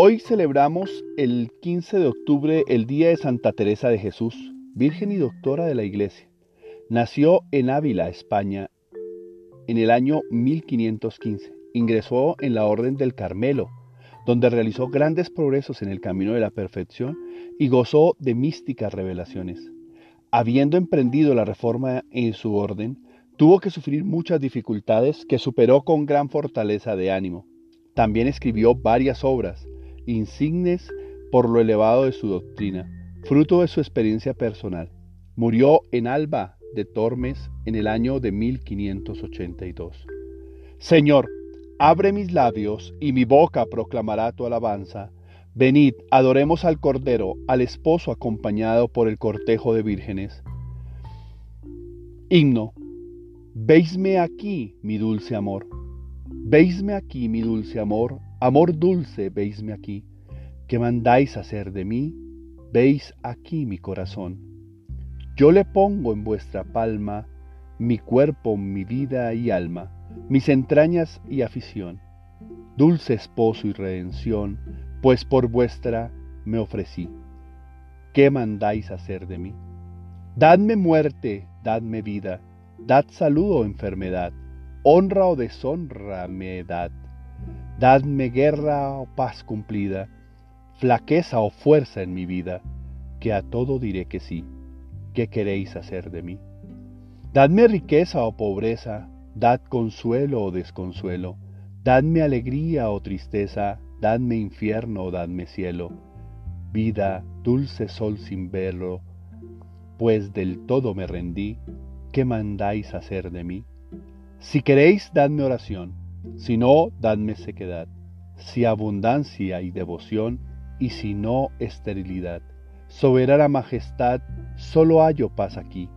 Hoy celebramos el 15 de octubre el Día de Santa Teresa de Jesús, Virgen y Doctora de la Iglesia. Nació en Ávila, España, en el año 1515. Ingresó en la Orden del Carmelo, donde realizó grandes progresos en el camino de la perfección y gozó de místicas revelaciones. Habiendo emprendido la reforma en su orden, tuvo que sufrir muchas dificultades que superó con gran fortaleza de ánimo. También escribió varias obras, insignes por lo elevado de su doctrina, fruto de su experiencia personal. Murió en Alba de Tormes en el año de 1582. Señor, abre mis labios y mi boca proclamará tu alabanza. Venid, adoremos al Cordero, al esposo acompañado por el cortejo de vírgenes. Himno. Veisme aquí, mi dulce amor. Veisme aquí, mi dulce amor, Amor dulce, veisme aquí, ¿qué mandáis hacer de mí? Veis aquí mi corazón. Yo le pongo en vuestra palma mi cuerpo, mi vida y alma, mis entrañas y afición. Dulce esposo y redención, pues por vuestra me ofrecí. ¿Qué mandáis hacer de mí? Dadme muerte, dadme vida, dad salud o enfermedad, honra o deshonra me dad Dadme guerra o paz cumplida, flaqueza o fuerza en mi vida, que a todo diré que sí. ¿Qué queréis hacer de mí? Dadme riqueza o pobreza, dad consuelo o desconsuelo, dadme alegría o tristeza, dadme infierno o dadme cielo. Vida, dulce sol sin verlo, pues del todo me rendí, ¿qué mandáis hacer de mí? Si queréis, dadme oración si no, dadme sequedad, si abundancia y devoción, y si no, esterilidad. Soberana majestad, solo hallo paz aquí.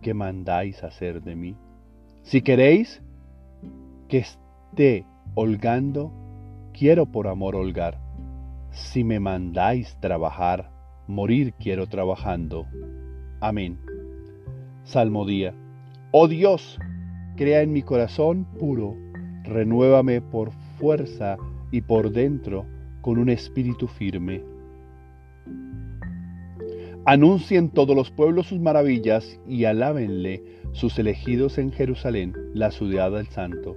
¿Qué mandáis hacer de mí? Si queréis que esté holgando, quiero por amor holgar. Si me mandáis trabajar, morir quiero trabajando. Amén. Salmodía. Oh Dios, crea en mi corazón puro renuévame por fuerza y por dentro con un espíritu firme. Anuncien todos los pueblos sus maravillas y alábenle sus elegidos en Jerusalén, la ciudad del santo.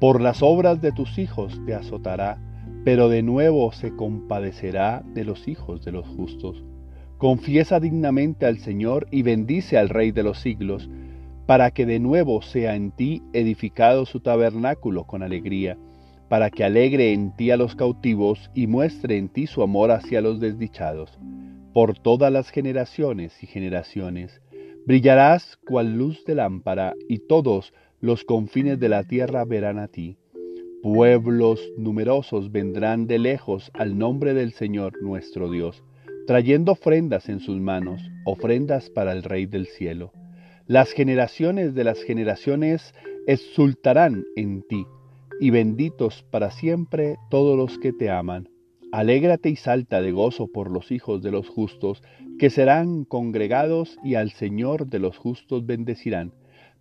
Por las obras de tus hijos te azotará, pero de nuevo se compadecerá de los hijos de los justos. Confiesa dignamente al Señor y bendice al Rey de los siglos, para que de nuevo sea en ti edificado su tabernáculo con alegría, para que alegre en ti a los cautivos y muestre en ti su amor hacia los desdichados. Por todas las generaciones y generaciones, brillarás cual luz de lámpara, y todos los confines de la tierra verán a ti. Pueblos numerosos vendrán de lejos al nombre del Señor nuestro Dios, trayendo ofrendas en sus manos, ofrendas para el Rey del cielo. Las generaciones de las generaciones exultarán en ti, y benditos para siempre todos los que te aman. Alégrate y salta de gozo por los hijos de los justos, que serán congregados y al Señor de los justos bendecirán.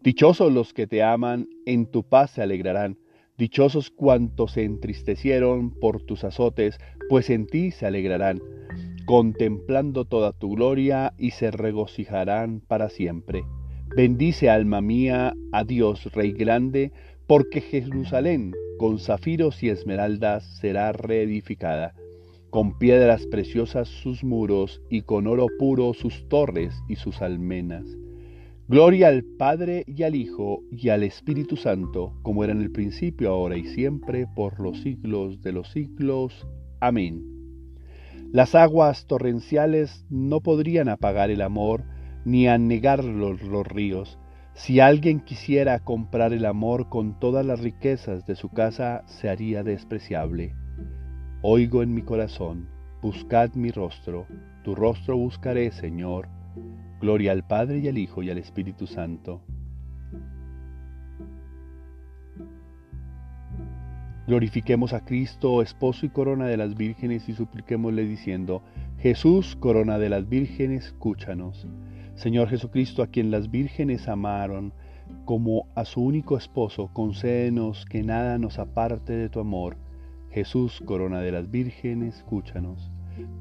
Dichosos los que te aman, en tu paz se alegrarán. Dichosos cuantos se entristecieron por tus azotes, pues en ti se alegrarán, contemplando toda tu gloria y se regocijarán para siempre. Bendice alma mía a Dios Rey grande, porque Jerusalén con zafiros y esmeraldas será reedificada, con piedras preciosas sus muros y con oro puro sus torres y sus almenas. Gloria al Padre y al Hijo y al Espíritu Santo, como era en el principio, ahora y siempre, por los siglos de los siglos. Amén. Las aguas torrenciales no podrían apagar el amor, ni anegar los, los ríos. Si alguien quisiera comprar el amor con todas las riquezas de su casa, se haría despreciable. Oigo en mi corazón, buscad mi rostro, tu rostro buscaré, Señor. Gloria al Padre y al Hijo y al Espíritu Santo. Glorifiquemos a Cristo, esposo y corona de las vírgenes, y supliquémosle diciendo, Jesús, corona de las vírgenes, escúchanos. Señor Jesucristo, a quien las vírgenes amaron como a su único esposo, concédenos que nada nos aparte de tu amor. Jesús, corona de las vírgenes, escúchanos.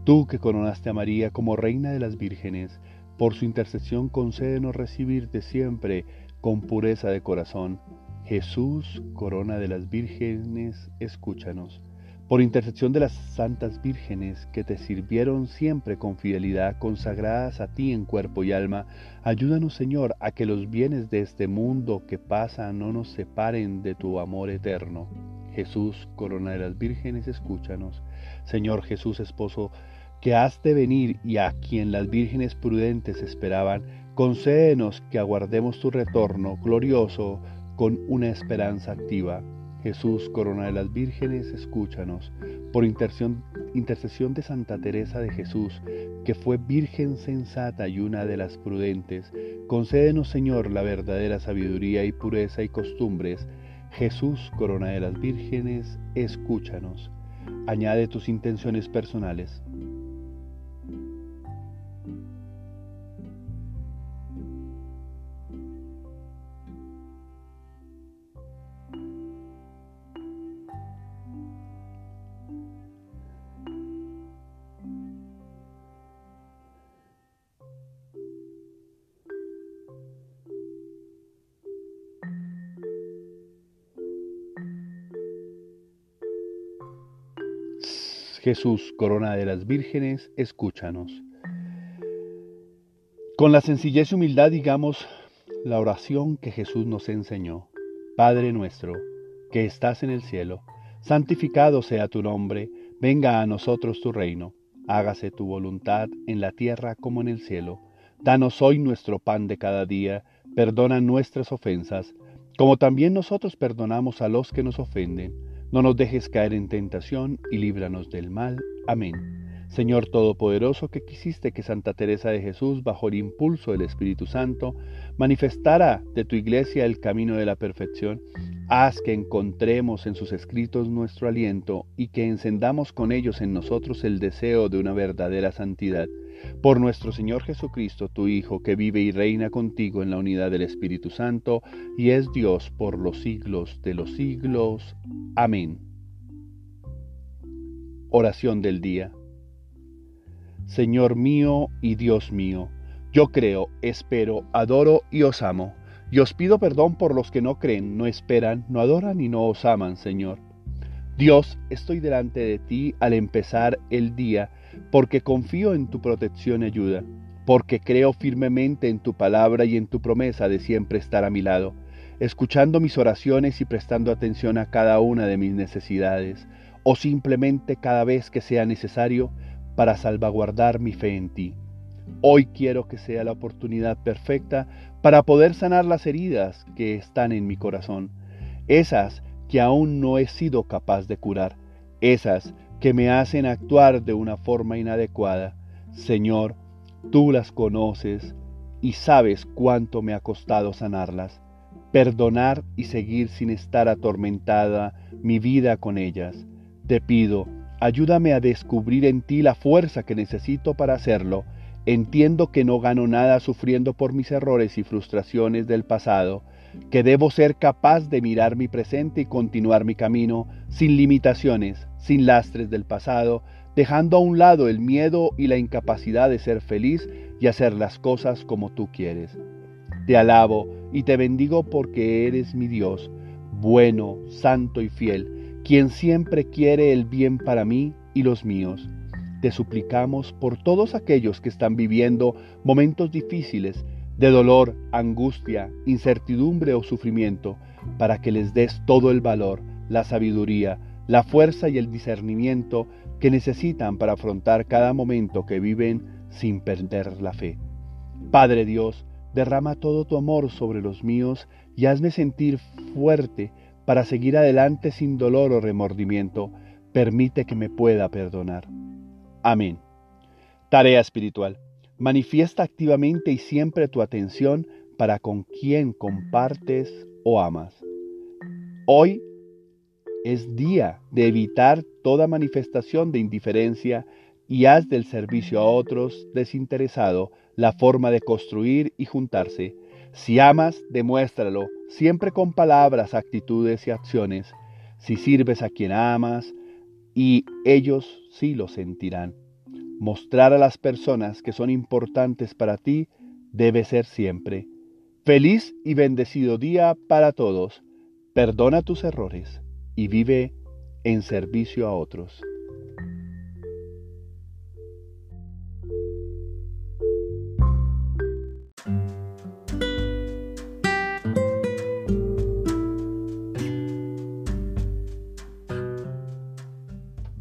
Tú que coronaste a María como reina de las vírgenes, por su intercesión concédenos recibirte siempre con pureza de corazón. Jesús, corona de las vírgenes, escúchanos. Por intercesión de las santas vírgenes que te sirvieron siempre con fidelidad, consagradas a ti en cuerpo y alma, ayúdanos Señor a que los bienes de este mundo que pasa no nos separen de tu amor eterno. Jesús, corona de las vírgenes, escúchanos. Señor Jesús, esposo, que has de venir y a quien las vírgenes prudentes esperaban, concédenos que aguardemos tu retorno glorioso con una esperanza activa. Jesús, corona de las vírgenes, escúchanos. Por intercesión de Santa Teresa de Jesús, que fue virgen sensata y una de las prudentes, concédenos, Señor, la verdadera sabiduría y pureza y costumbres. Jesús, corona de las vírgenes, escúchanos. Añade tus intenciones personales. Jesús, corona de las vírgenes, escúchanos. Con la sencillez y humildad digamos la oración que Jesús nos enseñó. Padre nuestro, que estás en el cielo, santificado sea tu nombre, venga a nosotros tu reino, hágase tu voluntad en la tierra como en el cielo. Danos hoy nuestro pan de cada día, perdona nuestras ofensas, como también nosotros perdonamos a los que nos ofenden no nos dejes caer en tentación y líbranos del mal. Amén. Señor Todopoderoso, que quisiste que Santa Teresa de Jesús, bajo el impulso del Espíritu Santo, manifestara de tu iglesia el camino de la perfección, haz que encontremos en sus escritos nuestro aliento y que encendamos con ellos en nosotros el deseo de una verdadera santidad por nuestro Señor Jesucristo, tu Hijo, que vive y reina contigo en la unidad del Espíritu Santo, y es Dios por los siglos de los siglos. Amén. Oración del día. Señor mío y Dios mío, yo creo, espero, adoro y os amo. Y os pido perdón por los que no creen, no esperan, no adoran y no os aman, Señor. Dios, estoy delante de ti al empezar el día, porque confío en tu protección y ayuda, porque creo firmemente en tu palabra y en tu promesa de siempre estar a mi lado, escuchando mis oraciones y prestando atención a cada una de mis necesidades, o simplemente cada vez que sea necesario para salvaguardar mi fe en ti. Hoy quiero que sea la oportunidad perfecta para poder sanar las heridas que están en mi corazón, esas que aún no he sido capaz de curar, esas que me hacen actuar de una forma inadecuada. Señor, tú las conoces y sabes cuánto me ha costado sanarlas, perdonar y seguir sin estar atormentada mi vida con ellas. Te pido, ayúdame a descubrir en ti la fuerza que necesito para hacerlo. Entiendo que no gano nada sufriendo por mis errores y frustraciones del pasado, que debo ser capaz de mirar mi presente y continuar mi camino sin limitaciones, sin lastres del pasado, dejando a un lado el miedo y la incapacidad de ser feliz y hacer las cosas como tú quieres. Te alabo y te bendigo porque eres mi Dios, bueno, santo y fiel, quien siempre quiere el bien para mí y los míos. Te suplicamos por todos aquellos que están viviendo momentos difíciles, de dolor, angustia, incertidumbre o sufrimiento, para que les des todo el valor, la sabiduría, la fuerza y el discernimiento que necesitan para afrontar cada momento que viven sin perder la fe. Padre Dios, derrama todo tu amor sobre los míos y hazme sentir fuerte para seguir adelante sin dolor o remordimiento. Permite que me pueda perdonar. Amén. Tarea espiritual. Manifiesta activamente y siempre tu atención para con quien compartes o amas. Hoy es día de evitar toda manifestación de indiferencia y haz del servicio a otros desinteresado la forma de construir y juntarse. Si amas, demuéstralo, siempre con palabras, actitudes y acciones. Si sirves a quien amas, y ellos sí lo sentirán. Mostrar a las personas que son importantes para ti debe ser siempre. Feliz y bendecido día para todos. Perdona tus errores y vive en servicio a otros.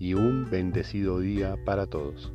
y un bendecido día para todos.